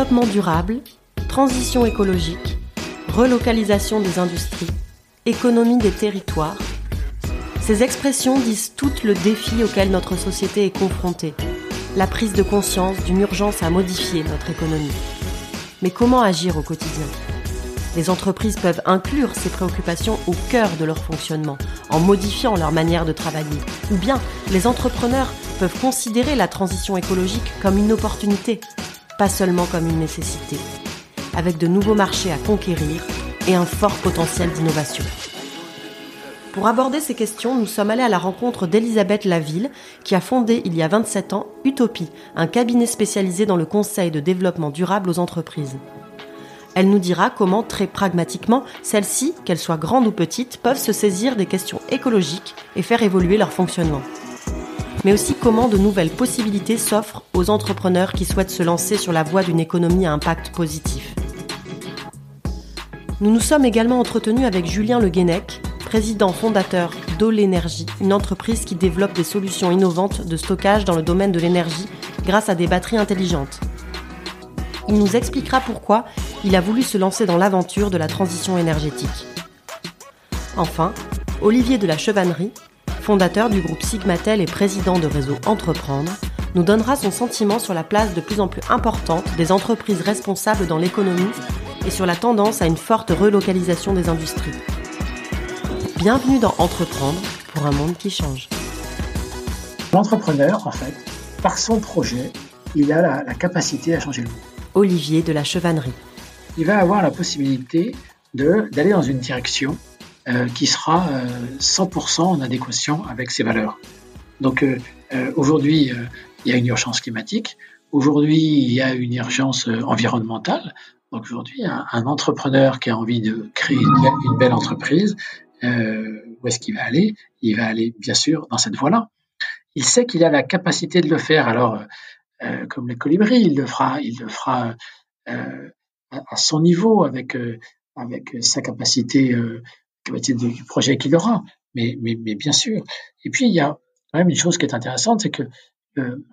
Développement durable, transition écologique, relocalisation des industries, économie des territoires. Ces expressions disent tout le défi auquel notre société est confrontée, la prise de conscience d'une urgence à modifier notre économie. Mais comment agir au quotidien? Les entreprises peuvent inclure ces préoccupations au cœur de leur fonctionnement, en modifiant leur manière de travailler. Ou bien les entrepreneurs peuvent considérer la transition écologique comme une opportunité, pas seulement comme une nécessité, avec de nouveaux marchés à conquérir et un fort potentiel d'innovation. Pour aborder ces questions, nous sommes allés à la rencontre d'Elisabeth Laville, qui a fondé il y a 27 ans Utopie, un cabinet spécialisé dans le conseil de développement durable aux entreprises. Elle nous dira comment, très pragmatiquement, celles-ci, qu'elles soient grandes ou petites, peuvent se saisir des questions écologiques et faire évoluer leur fonctionnement mais aussi comment de nouvelles possibilités s'offrent aux entrepreneurs qui souhaitent se lancer sur la voie d'une économie à impact positif. Nous nous sommes également entretenus avec Julien Le Guenec, président fondateur d'Olénergie, une entreprise qui développe des solutions innovantes de stockage dans le domaine de l'énergie grâce à des batteries intelligentes. Il nous expliquera pourquoi il a voulu se lancer dans l'aventure de la transition énergétique. Enfin, Olivier de la Chevannerie, fondateur du groupe Sigmatel et président de réseau Entreprendre, nous donnera son sentiment sur la place de plus en plus importante des entreprises responsables dans l'économie et sur la tendance à une forte relocalisation des industries. Bienvenue dans Entreprendre pour un monde qui change. L'entrepreneur, en fait, par son projet, il a la, capacité à changer le monde. Olivier de la Chevannerie. Il va avoir la possibilité d'aller dans une direction qui sera 100% euh, en adéquation avec ses valeurs. Donc euh, aujourd'hui, il y a une urgence climatique. Aujourd'hui, il y a une urgence environnementale. Donc aujourd'hui, un, entrepreneur qui a envie de créer une, belle entreprise, où est-ce qu'il va aller? Il va aller, bien sûr, dans cette voie-là. Il sait qu'il a la capacité de le faire. Alors, comme les colibris, il le fera, il le fera à, son niveau, avec avec sa capacité du projet qu'il aura. Mais, mais, bien sûr. Et puis, il y a quand même une chose qui est intéressante, c'est que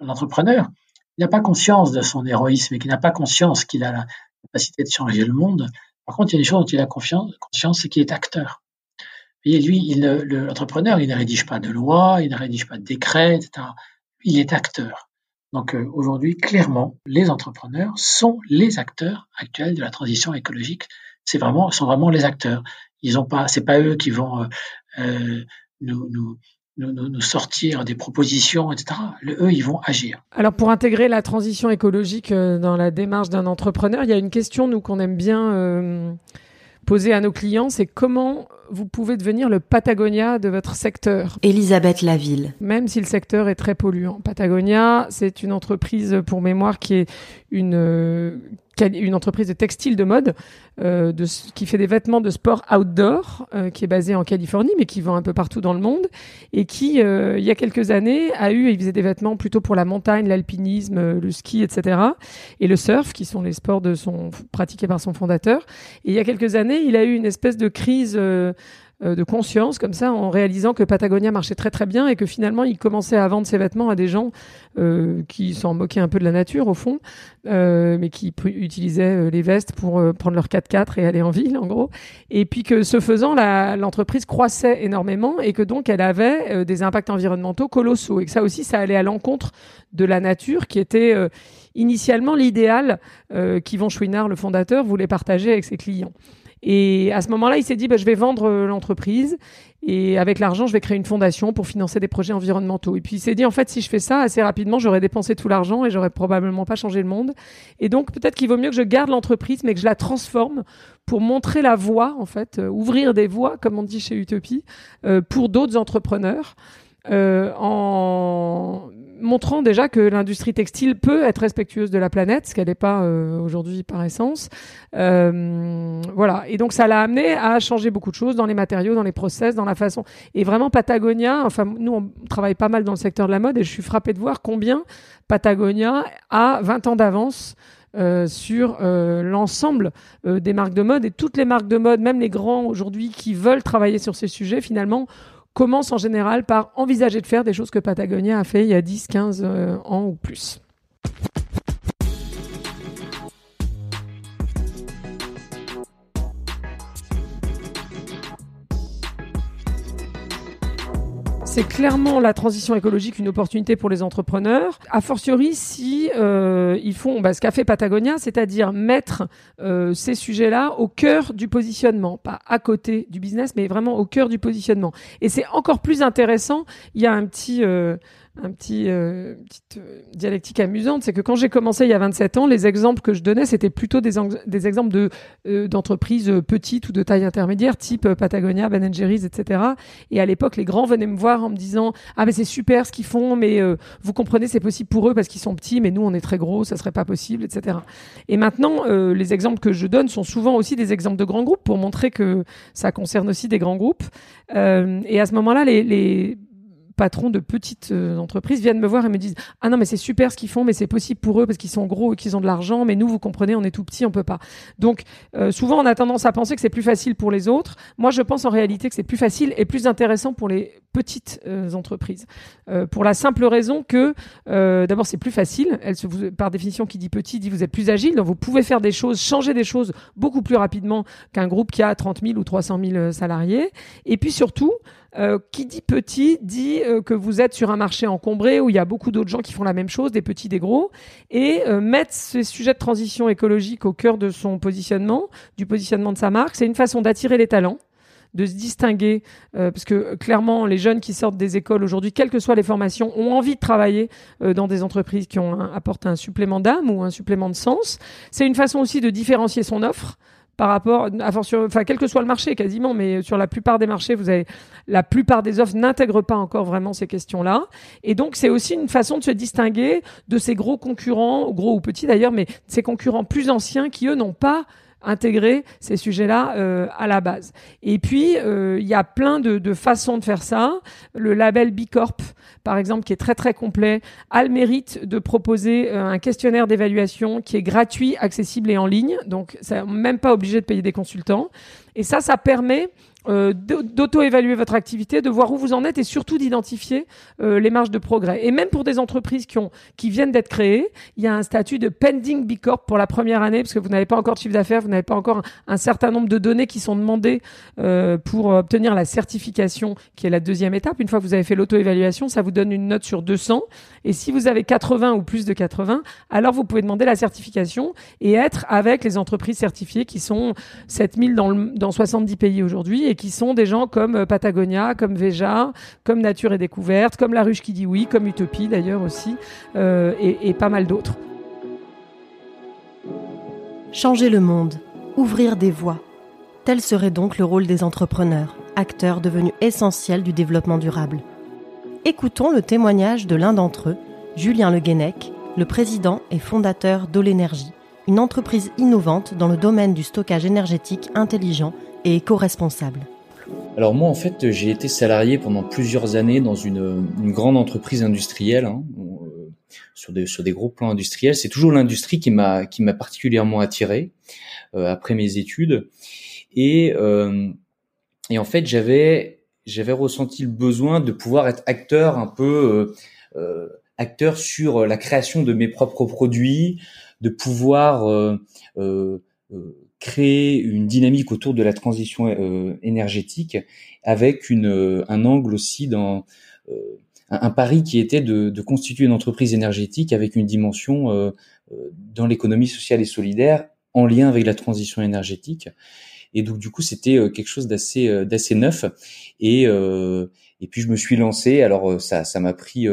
l'entrepreneur, il n'a pas conscience de son héroïsme et qu'il n'a pas conscience qu'il a la capacité de changer le monde. Par contre, il y a des choses dont il a confiance, conscience, c'est qu'il est acteur. Et lui, l'entrepreneur, il ne rédige pas de loi, il ne rédige pas de décret, etc. il est acteur. Donc euh, aujourd'hui, clairement, les entrepreneurs sont les acteurs actuels de la transition écologique. C'est vraiment, sont vraiment les acteurs. Ils ont pas, c'est pas eux qui vont euh, euh nous, nous, nous, nous, sortir des propositions, etc. Le, eux, ils vont agir. Alors, pour intégrer la transition écologique euh, dans la démarche d'un entrepreneur, il y a une question, nous, qu'on aime bien euh, poser à nos clients, c'est comment vous pouvez devenir le Patagonia de votre secteur? Elisabeth Laville. Même si le secteur est très polluant. Patagonia, c'est une entreprise, pour mémoire, qui est une, une entreprise de textile de mode euh, de, qui fait des vêtements de sport outdoor, euh, qui est basée en Californie, mais qui vend un peu partout dans le monde, et qui, euh, il y a quelques années, a eu, il faisait des vêtements plutôt pour la montagne, l'alpinisme, le ski, etc., et le surf, qui sont les sports de son, pratiqués par son fondateur. Et il y a quelques années, il a eu une espèce de crise euh, de conscience comme ça en réalisant que Patagonia marchait très très bien et que finalement il commençait à vendre ses vêtements à des gens euh, qui s'en moquaient un peu de la nature au fond, euh, mais qui utilisaient les vestes pour prendre leur 4x4 et aller en ville en gros. Et puis que ce faisant, l'entreprise croissait énormément et que donc elle avait des impacts environnementaux colossaux et que ça aussi ça allait à l'encontre de la nature qui était initialement l'idéal qu'Yvon Chouinard, le fondateur, voulait partager avec ses clients. Et à ce moment-là, il s'est dit, bah, je vais vendre euh, l'entreprise et avec l'argent, je vais créer une fondation pour financer des projets environnementaux. Et puis il s'est dit, en fait, si je fais ça assez rapidement, j'aurais dépensé tout l'argent et j'aurais probablement pas changé le monde. Et donc peut-être qu'il vaut mieux que je garde l'entreprise, mais que je la transforme pour montrer la voie, en fait, euh, ouvrir des voies, comme on dit chez Utopie, euh, pour d'autres entrepreneurs. Euh, en montrant déjà que l'industrie textile peut être respectueuse de la planète, ce qu'elle n'est pas euh, aujourd'hui par essence. Euh, voilà. Et donc ça l'a amené à changer beaucoup de choses dans les matériaux, dans les process, dans la façon. Et vraiment Patagonia, enfin nous on travaille pas mal dans le secteur de la mode et je suis frappée de voir combien Patagonia a 20 ans d'avance euh, sur euh, l'ensemble euh, des marques de mode et toutes les marques de mode, même les grands aujourd'hui qui veulent travailler sur ces sujets, finalement commence en général par envisager de faire des choses que Patagonia a fait il y a 10, 15 euh, ans ou plus. C'est clairement la transition écologique une opportunité pour les entrepreneurs. A fortiori, si euh, ils font bah, ce qu'a fait Patagonia, c'est-à-dire mettre euh, ces sujets-là au cœur du positionnement, pas à côté du business, mais vraiment au cœur du positionnement. Et c'est encore plus intéressant. Il y a un petit euh, un petit euh, petite euh, dialectique amusante, c'est que quand j'ai commencé il y a 27 ans, les exemples que je donnais, c'était plutôt des, des exemples de euh, d'entreprises petites ou de taille intermédiaire, type Patagonia, Ben Jerry's, etc. Et à l'époque, les grands venaient me voir en me disant ah mais c'est super ce qu'ils font, mais vous comprenez c'est possible pour eux parce qu'ils sont petits, mais nous on est très gros, ça serait pas possible, etc. Et maintenant, les exemples que je donne sont souvent aussi des exemples de grands groupes pour montrer que ça concerne aussi des grands groupes. et à ce moment-là, les, les patrons de petites euh, entreprises viennent me voir et me disent ah non mais c'est super ce qu'ils font mais c'est possible pour eux parce qu'ils sont gros et qu'ils ont de l'argent mais nous vous comprenez on est tout petit on peut pas donc euh, souvent on a tendance à penser que c'est plus facile pour les autres. Moi je pense en réalité que c'est plus facile et plus intéressant pour les petites euh, entreprises. Pour la simple raison que d'abord c'est plus facile. Elle se, par définition qui dit petit dit vous êtes plus agile. Donc vous pouvez faire des choses changer des choses beaucoup plus rapidement qu'un groupe qui a 30 000 ou 300 000 salariés. Et puis surtout euh, qui dit petit dit euh, que vous êtes sur un marché encombré où il y a beaucoup d'autres gens qui font la même chose, des petits, des gros, et euh, mettre ces sujets de transition écologique au cœur de son positionnement, du positionnement de sa marque, c'est une façon d'attirer les talents de se distinguer, parce que clairement, les jeunes qui sortent des écoles aujourd'hui, quelles que soient les formations, ont envie de travailler dans des entreprises qui ont apporté un supplément d'âme ou un supplément de sens. C'est une façon aussi de différencier son offre par rapport, enfin quel que soit le marché quasiment, mais sur la plupart des marchés, vous avez la plupart des offres n'intègrent pas encore vraiment ces questions-là, et donc c'est aussi une façon de se distinguer de ces gros concurrents, gros ou petits d'ailleurs, mais ces concurrents plus anciens qui eux n'ont pas intégrer ces sujets-là euh, à la base. Et puis, euh, il y a plein de, de, façons de faire ça. Le label Bicorp, par exemple, qui est très très complet, a le mérite de proposer euh, un questionnaire d'évaluation qui est gratuit, accessible et en ligne. Donc, c'est même pas obligé de payer des consultants. Et ça, ça permet euh, d'auto-évaluer votre activité, de voir où vous en êtes et surtout d'identifier euh, les marges de progrès. Et même pour des entreprises qui, ont, qui viennent d'être créées, il y a un statut de pending B Corp pour la première année parce que vous n'avez pas encore de chiffre d'affaires, vous n'avez pas encore un, certain nombre de données qui sont demandées euh, pour obtenir la certification qui est la deuxième étape. Une fois que vous avez fait l'auto-évaluation, ça vous donne une note sur 200. Et si vous avez 80 ou plus de 80, alors vous pouvez demander la certification et être avec les entreprises certifiées qui sont 7000 dans, dans 70 pays aujourd'hui qui sont des gens comme euh, Patagonia, comme Veja, comme Nature et Découverte, comme La Ruche qui dit oui, comme Utopie d'ailleurs aussi, euh, et, pas mal d'autres. Changer le monde, ouvrir des voies. Tel serait donc le rôle des entrepreneurs, acteurs devenus essentiels du développement durable. Écoutons le témoignage de l'un d'entre eux, Julien Le Guenec, le président et fondateur d'Olénergie, une entreprise innovante dans le domaine du stockage énergétique intelligent et éco-responsable. Alors moi en fait j'ai été salarié pendant plusieurs années dans une, grande entreprise industrielle hein, euh, sur des gros plans industriels. C'est toujours l'industrie qui m'a particulièrement attiré euh, après mes études et euh, en fait j'avais ressenti le besoin de pouvoir être acteur un peu acteur sur la création de mes propres produits, de pouvoir créer une dynamique autour de la transition euh, énergétique avec une, euh, un angle aussi dans euh, un, pari qui était de, de, constituer une entreprise énergétique avec une dimension dans l'économie sociale et solidaire en lien avec la transition énergétique. Et donc du coup c'était quelque chose d'assez d'assez neuf et et puis je me suis lancé. Alors ça ça m'a pris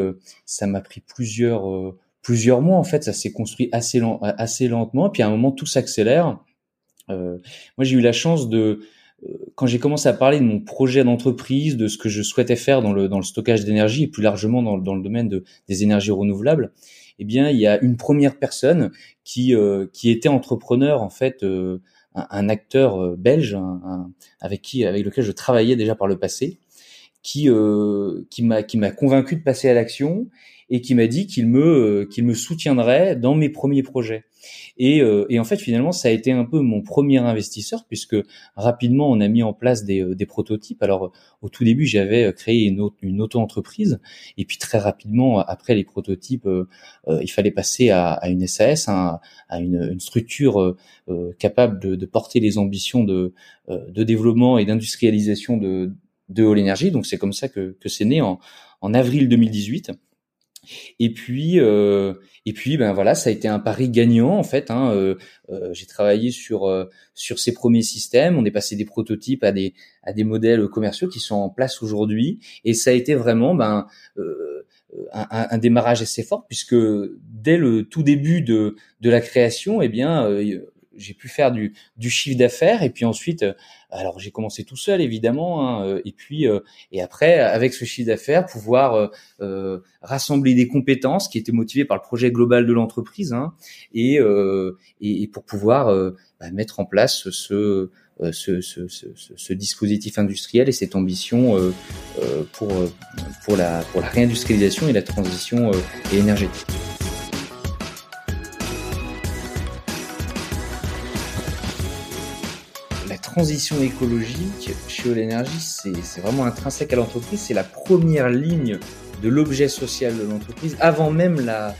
ça m'a pris plusieurs plusieurs mois en fait. Ça s'est construit assez lent, assez lentement. Puis à un moment tout s'accélère euh, moi, j'ai eu la chance de, euh, quand j'ai commencé à parler de mon projet d'entreprise, de ce que je souhaitais faire dans le, dans le stockage d'énergie et plus largement dans, dans le domaine de, des énergies renouvelables, eh bien, il y a une première personne qui, euh, qui était entrepreneur, en fait, un, un, acteur belge un, avec qui, avec lequel je travaillais déjà par le passé, qui, m'a, qui m'a convaincu de passer à l'action et qui m'a dit qu'il me, qu'il me soutiendrait dans mes premiers projets. Et, euh, et, en fait, finalement, ça a été un peu mon premier investisseur puisque rapidement, on a mis en place des, euh, des prototypes. Alors, au tout début, j'avais créé une, une auto-entreprise et puis très rapidement, après les prototypes, euh, il fallait passer à, à une SAS, à, une, une, structure capable de, de, porter les ambitions de, de développement et d'industrialisation de, de Energy. Donc c'est comme ça que, que c'est né en, en avril 2018. Et puis, euh, et puis, ben voilà, ça a été un pari gagnant en fait. Hein, euh, euh, j'ai travaillé sur sur ces premiers systèmes. On est passé des prototypes à des à des modèles commerciaux qui sont en place aujourd'hui. Et ça a été vraiment ben un, un, démarrage assez fort puisque dès le tout début de de la création, eh bien j'ai pu faire du, du chiffre d'affaires et puis ensuite, euh, alors j'ai commencé tout seul évidemment, hein, euh, et puis euh, et après avec ce chiffre d'affaires pouvoir euh, rassembler des compétences qui étaient motivées par le projet global de l'entreprise hein, et, et, et pour pouvoir bah, mettre en place ce, ce, ce, ce, ce, dispositif industriel et cette ambition pour pour la pour la réindustrialisation et la transition énergétique. Transition écologique chez Energy, c'est vraiment intrinsèque à l'entreprise. C'est la première ligne de l'objet social de l'entreprise, avant même la,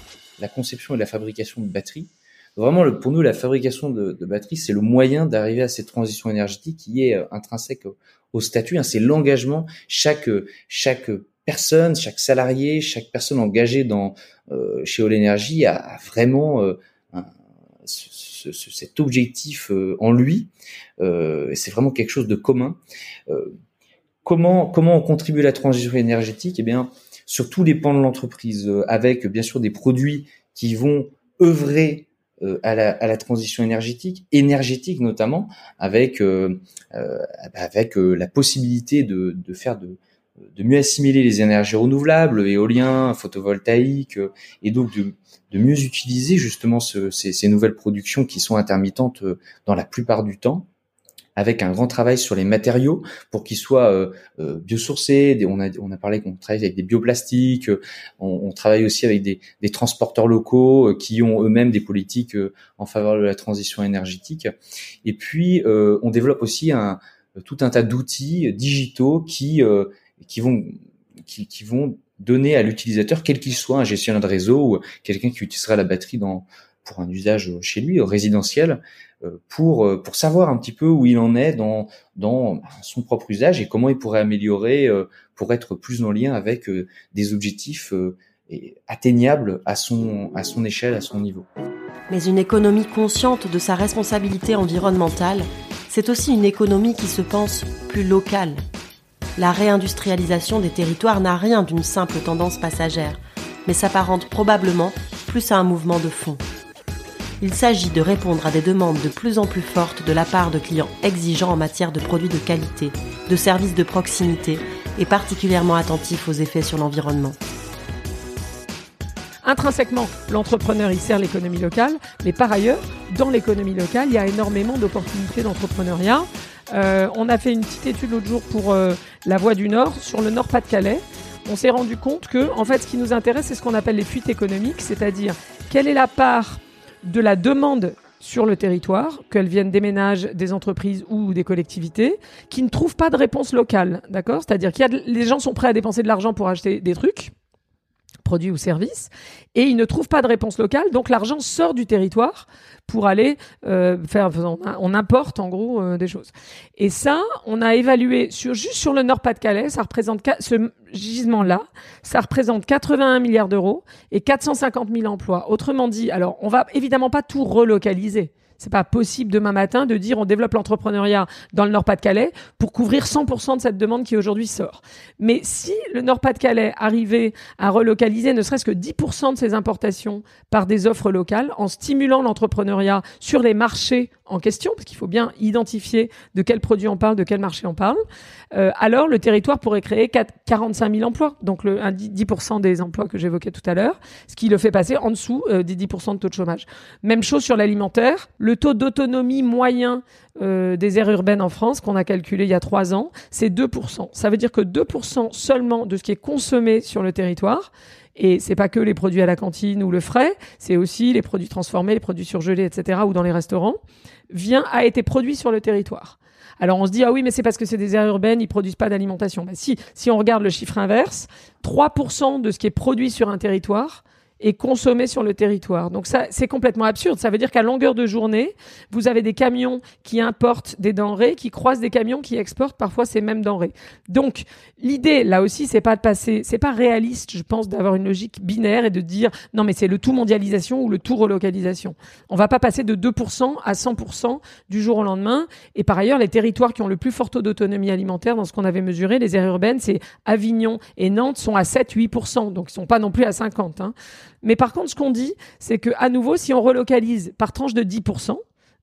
conception et la fabrication de batteries. Vraiment, pour nous, la fabrication de, batteries, c'est le moyen d'arriver à cette transition énergétique qui est euh, intrinsèque au, statut. Hein. C'est l'engagement. Chaque, chaque personne, chaque salarié, chaque personne engagée dans, euh, chez Energy a, a vraiment euh, cet objectif euh, en lui. Euh, c'est vraiment quelque chose de commun. Euh, comment comment on contribue à la transition énergétique? Eh bien, sur tous les pans de l'entreprise, avec bien sûr des produits qui vont œuvrer à la, à, la, transition énergétique, énergétique notamment, avec avec la possibilité de, de faire de, de mieux assimiler les énergies renouvelables, éolien, photovoltaïque, et donc de, de mieux utiliser justement ce, ces, ces, nouvelles productions qui sont intermittentes euh, dans la plupart du temps avec un grand travail sur les matériaux pour qu'ils soient euh, euh biosourcés. On a, on a parlé qu'on travaille avec des bioplastiques. On, on travaille aussi avec des, des transporteurs locaux euh, qui ont eux-mêmes des politiques en faveur de la transition énergétique. Et puis, on développe aussi un, tout un tas d'outils digitaux qui qui vont qui, vont donner à l'utilisateur, quel qu'il soit, un gestionnaire de réseau ou quelqu'un qui utilisera la batterie dans pour un usage chez lui, résidentiel, euh, pour euh, pour savoir un petit peu où il en est dans dans son propre usage et comment il pourrait améliorer euh, pour être plus en lien avec des objectifs atteignables à son à son échelle, à son niveau. Mais une économie consciente de sa responsabilité environnementale, c'est aussi une économie qui se pense plus locale la réindustrialisation des territoires n'a rien d'une simple tendance passagère, mais s'apparente probablement plus à un mouvement de fond. Il s'agit de répondre à des demandes de plus en plus fortes de la part de clients exigeants en matière de produits de qualité, de services de proximité et particulièrement attentifs aux effets sur l'environnement. Intrinsèquement, l'entrepreneur, il sert l'économie locale, mais par ailleurs, dans l'économie locale, il y a énormément d'opportunités d'entrepreneuriat. Euh, on a fait une petite étude l'autre jour pour euh, la Voie du Nord, sur le Nord-Pas-de-Calais. On s'est rendu compte que, en fait, ce qui nous intéresse, c'est ce qu'on appelle les fuites économiques, c'est-à-dire quelle est la part de la demande sur le territoire, qu'elles viennent des ménages, des entreprises ou des collectivités, qui ne trouvent pas de réponse locale, d'accord? C'est-à-dire que les gens sont prêts à dépenser de l'argent pour acheter des trucs, produits ou services, et ils ne trouvent pas de réponse locale, donc l'argent sort du territoire pour aller euh, faire, on, importe en gros euh, des choses. Et ça, on a évalué sur juste sur le Nord-Pas-de-Calais, ça représente ce gisement-là, ça représente 81 milliards d'euros et 450 000 emplois. Autrement dit, alors on va évidemment pas tout relocaliser. C'est pas possible demain matin de dire on développe l'entrepreneuriat dans le Nord-Pas-de-Calais pour couvrir 100% de cette demande qui aujourd'hui sort. Mais si le Nord-Pas-de-Calais arrivait à relocaliser ne serait-ce que 10% de ses importations par des offres locales en stimulant l'entrepreneuriat sur les marchés en question, parce qu'il faut bien identifier de quel produit on parle, de quel marché on parle, euh, alors le territoire pourrait créer 4, 45 000 emplois, donc le, 10% des emplois que j'évoquais tout à l'heure, ce qui le fait passer en dessous euh, des 10% de taux de chômage. Même chose sur l'alimentaire, le taux d'autonomie moyen euh, des aires urbaines en France, qu'on a calculé il y a trois ans, c'est 2%. Ça veut dire que 2% seulement de ce qui est consommé sur le territoire et c'est pas que les produits à la cantine ou le frais, c'est aussi les produits transformés, les produits surgelés, etc. ou dans les restaurants, vient, a été produit sur le territoire. Alors on se dit, ah oui, mais c'est parce que c'est des aires urbaines, ils produisent pas d'alimentation. Bah, si, si on regarde le chiffre inverse, 3% de ce qui est produit sur un territoire et consommé sur le territoire. Donc ça, c'est complètement absurde. Ça veut dire qu'à longueur de journée, vous avez des camions qui importent des denrées, qui croisent des camions qui exportent parfois ces mêmes denrées. Donc l'idée, là aussi, c'est pas de passer, c'est pas réaliste, je pense, d'avoir une logique binaire et de dire non mais c'est le tout mondialisation ou le tout relocalisation. On va pas passer de 2% à 100% du jour au lendemain. Et par ailleurs, les territoires qui ont le plus fort taux d'autonomie alimentaire dans ce qu'on avait mesuré, les aires urbaines, c'est Avignon et Nantes sont à 7-8%, donc ils sont pas non plus à 50. Hein. Mais par contre, ce qu'on dit, c'est que à nouveau, si on relocalise par tranche de 10%,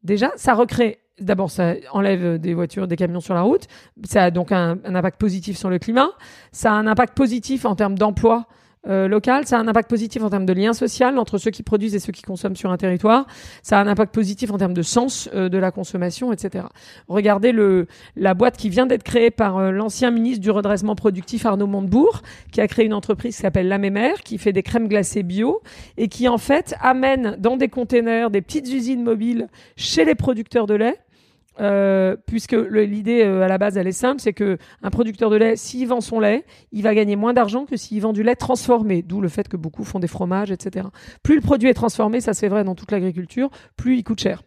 déjà, ça recrée. D'abord, ça enlève des voitures, des camions sur la route. Ça a donc un, un impact positif sur le climat. Ça a un impact positif en termes d'emploi euh, local, ça a un impact positif en termes de lien social entre ceux qui produisent et ceux qui consomment sur un territoire. Ça a un impact positif en termes de sens euh, de la consommation, etc. Regardez le, la boîte qui vient d'être créée par euh, l'ancien ministre du redressement productif Arnaud Montebourg, qui a créé une entreprise qui s'appelle La Mémère, qui fait des crèmes glacées bio et qui en fait amène dans des containers des petites usines mobiles chez les producteurs de lait euh, puisque l'idée euh, à la base elle est simple, c'est que un producteur de lait, s'il vend son lait, il va gagner moins d'argent que s'il vend du lait transformé. D'où le fait que beaucoup font des fromages, etc. Plus le produit est transformé, ça c'est vrai dans toute l'agriculture, plus il coûte cher.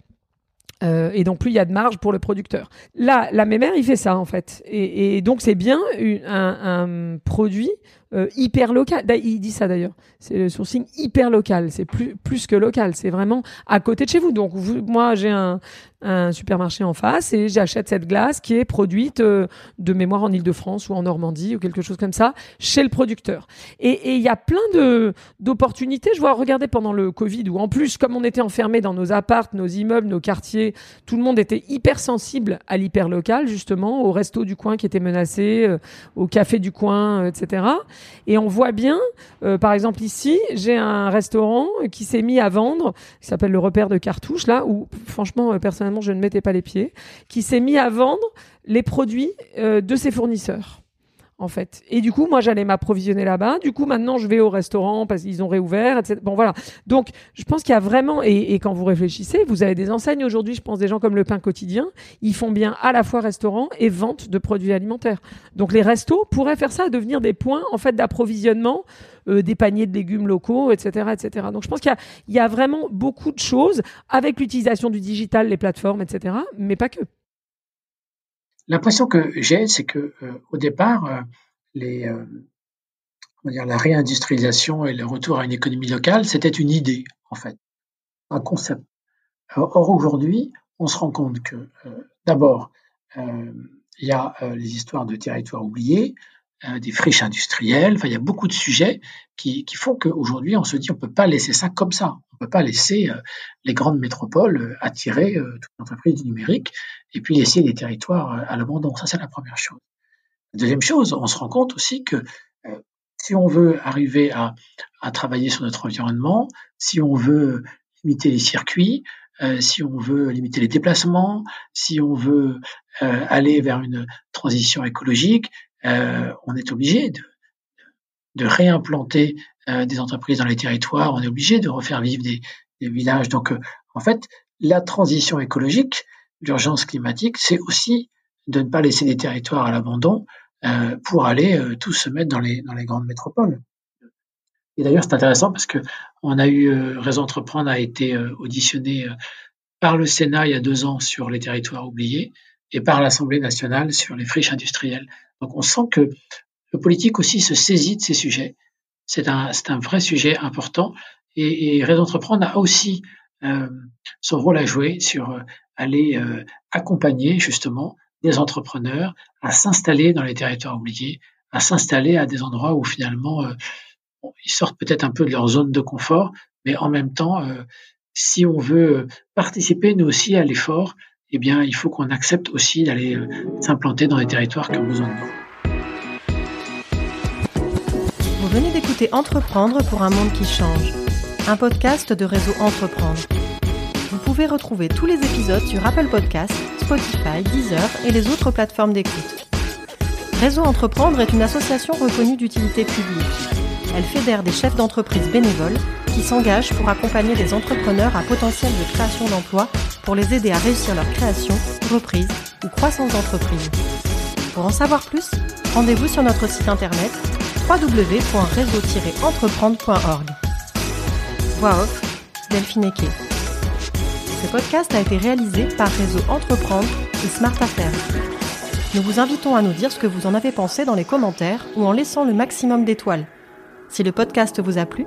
Euh, et donc plus il y a de marge pour le producteur. Là, la mémère, il fait ça en fait. Et, donc c'est bien un, un, produit euh, hyper local. Il dit ça d'ailleurs. C'est le sourcing hyper local. C'est plus plus que local. C'est vraiment à côté de chez vous. Donc vous, moi j'ai un, un supermarché en face et j'achète cette glace qui est produite euh, de mémoire en Ile-de-France ou en Normandie ou quelque chose comme ça chez le producteur. Et il y a plein de d'opportunités. Je vois, regarder pendant le Covid où en plus, comme on était enfermés dans nos appartes, nos immeubles, nos quartiers, tout le monde était hyper sensible à l'hyper local justement, au resto du coin qui était menacé, euh, au café du coin, euh, etc. Et on voit bien, par exemple ici, j'ai un restaurant qui s'est mis à vendre, qui s'appelle le repère de cartouches là, où franchement personnellement je ne mettais pas les pieds, qui s'est mis à vendre les produits euh, de ses fournisseurs. En fait. Et du coup, moi, j'allais m'approvisionner là-bas. Du coup, maintenant, je vais au restaurant parce qu'ils ont réouvert, etc. Bon, voilà. Donc, je pense qu'il y a vraiment, et, quand vous réfléchissez, vous avez des enseignes aujourd'hui, je pense des gens comme le pain quotidien, ils font bien à la fois restaurant et vente de produits alimentaires. Donc, les restos pourraient faire ça, devenir des points, en fait, d'approvisionnement euh, des paniers de légumes locaux, etc., etc. Donc je pense qu'il y, y, a vraiment beaucoup de choses avec l'utilisation du digital, les plateformes, etc., mais pas que. L'impression que j'ai, c'est que euh, au départ, euh, les, on va dire, la réindustrialisation et le retour à une économie locale, c'était une idée, en fait, un concept. Or, aujourd'hui, on se rend compte que, d'abord, il y a les histoires de territoires oubliés, euh, des friches industrielles. Enfin, il y a beaucoup de sujets qui, font qu'aujourd'hui, on se dit on peut pas laisser ça comme ça. On peut pas laisser euh, les grandes métropoles euh, attirer toute l'entreprise du numérique et puis laisser les territoires à l'abandon. Ça, c'est la première chose. Deuxième chose, on se rend compte aussi que si on veut arriver à, travailler sur notre environnement, si on veut limiter les circuits, si on veut limiter les déplacements, si on veut aller vers une transition écologique, euh, on est obligé de, réimplanter euh, des entreprises dans les territoires, on est obligé de refaire vivre des, villages. Donc, euh, en fait, la transition écologique, l'urgence climatique, c'est aussi de ne pas laisser des territoires à l'abandon pour aller tous se mettre dans les, grandes métropoles. Et d'ailleurs, c'est intéressant parce que on a eu Réseau Entreprendre a été auditionné par le Sénat il y a deux ans sur les territoires oubliés et par l'Assemblée nationale sur les friches industrielles. Donc on sent que le politique aussi se saisit de ces sujets. C'est un, un vrai sujet important et, et Réseau Entreprendre a aussi euh, son rôle à jouer sur euh, aller euh, accompagner justement des entrepreneurs à s'installer dans les territoires oubliés, à s'installer à des endroits où finalement ils sortent peut-être un peu de leur zone de confort, mais en même temps, si on veut participer nous aussi à l'effort, eh bien, il faut qu'on accepte aussi d'aller euh, s'implanter dans les territoires qui ont besoin de nous. Vous venez d'écouter Entreprendre pour un monde qui change, un podcast de réseau Entreprendre. Vous pouvez retrouver tous les épisodes sur Apple Podcasts, Spotify, Deezer et les autres plateformes d'écoute. Réseau Entreprendre est une association reconnue d'utilité publique. Elle fédère des chefs d'entreprise bénévoles qui s'engage pour accompagner des entrepreneurs à potentiel de création d'emplois pour les aider à réussir leur création, reprise ou croissance d'entreprise. Pour en savoir plus, rendez-vous sur notre site internet www.réseau-entreprendre.org. Voix off, Delphine Eke. Ce podcast a été réalisé par Réseau Entreprendre et Smart Affaires. Nous vous invitons à nous dire ce que vous en avez pensé dans les commentaires ou en laissant le maximum d'étoiles. Si le podcast vous a plu,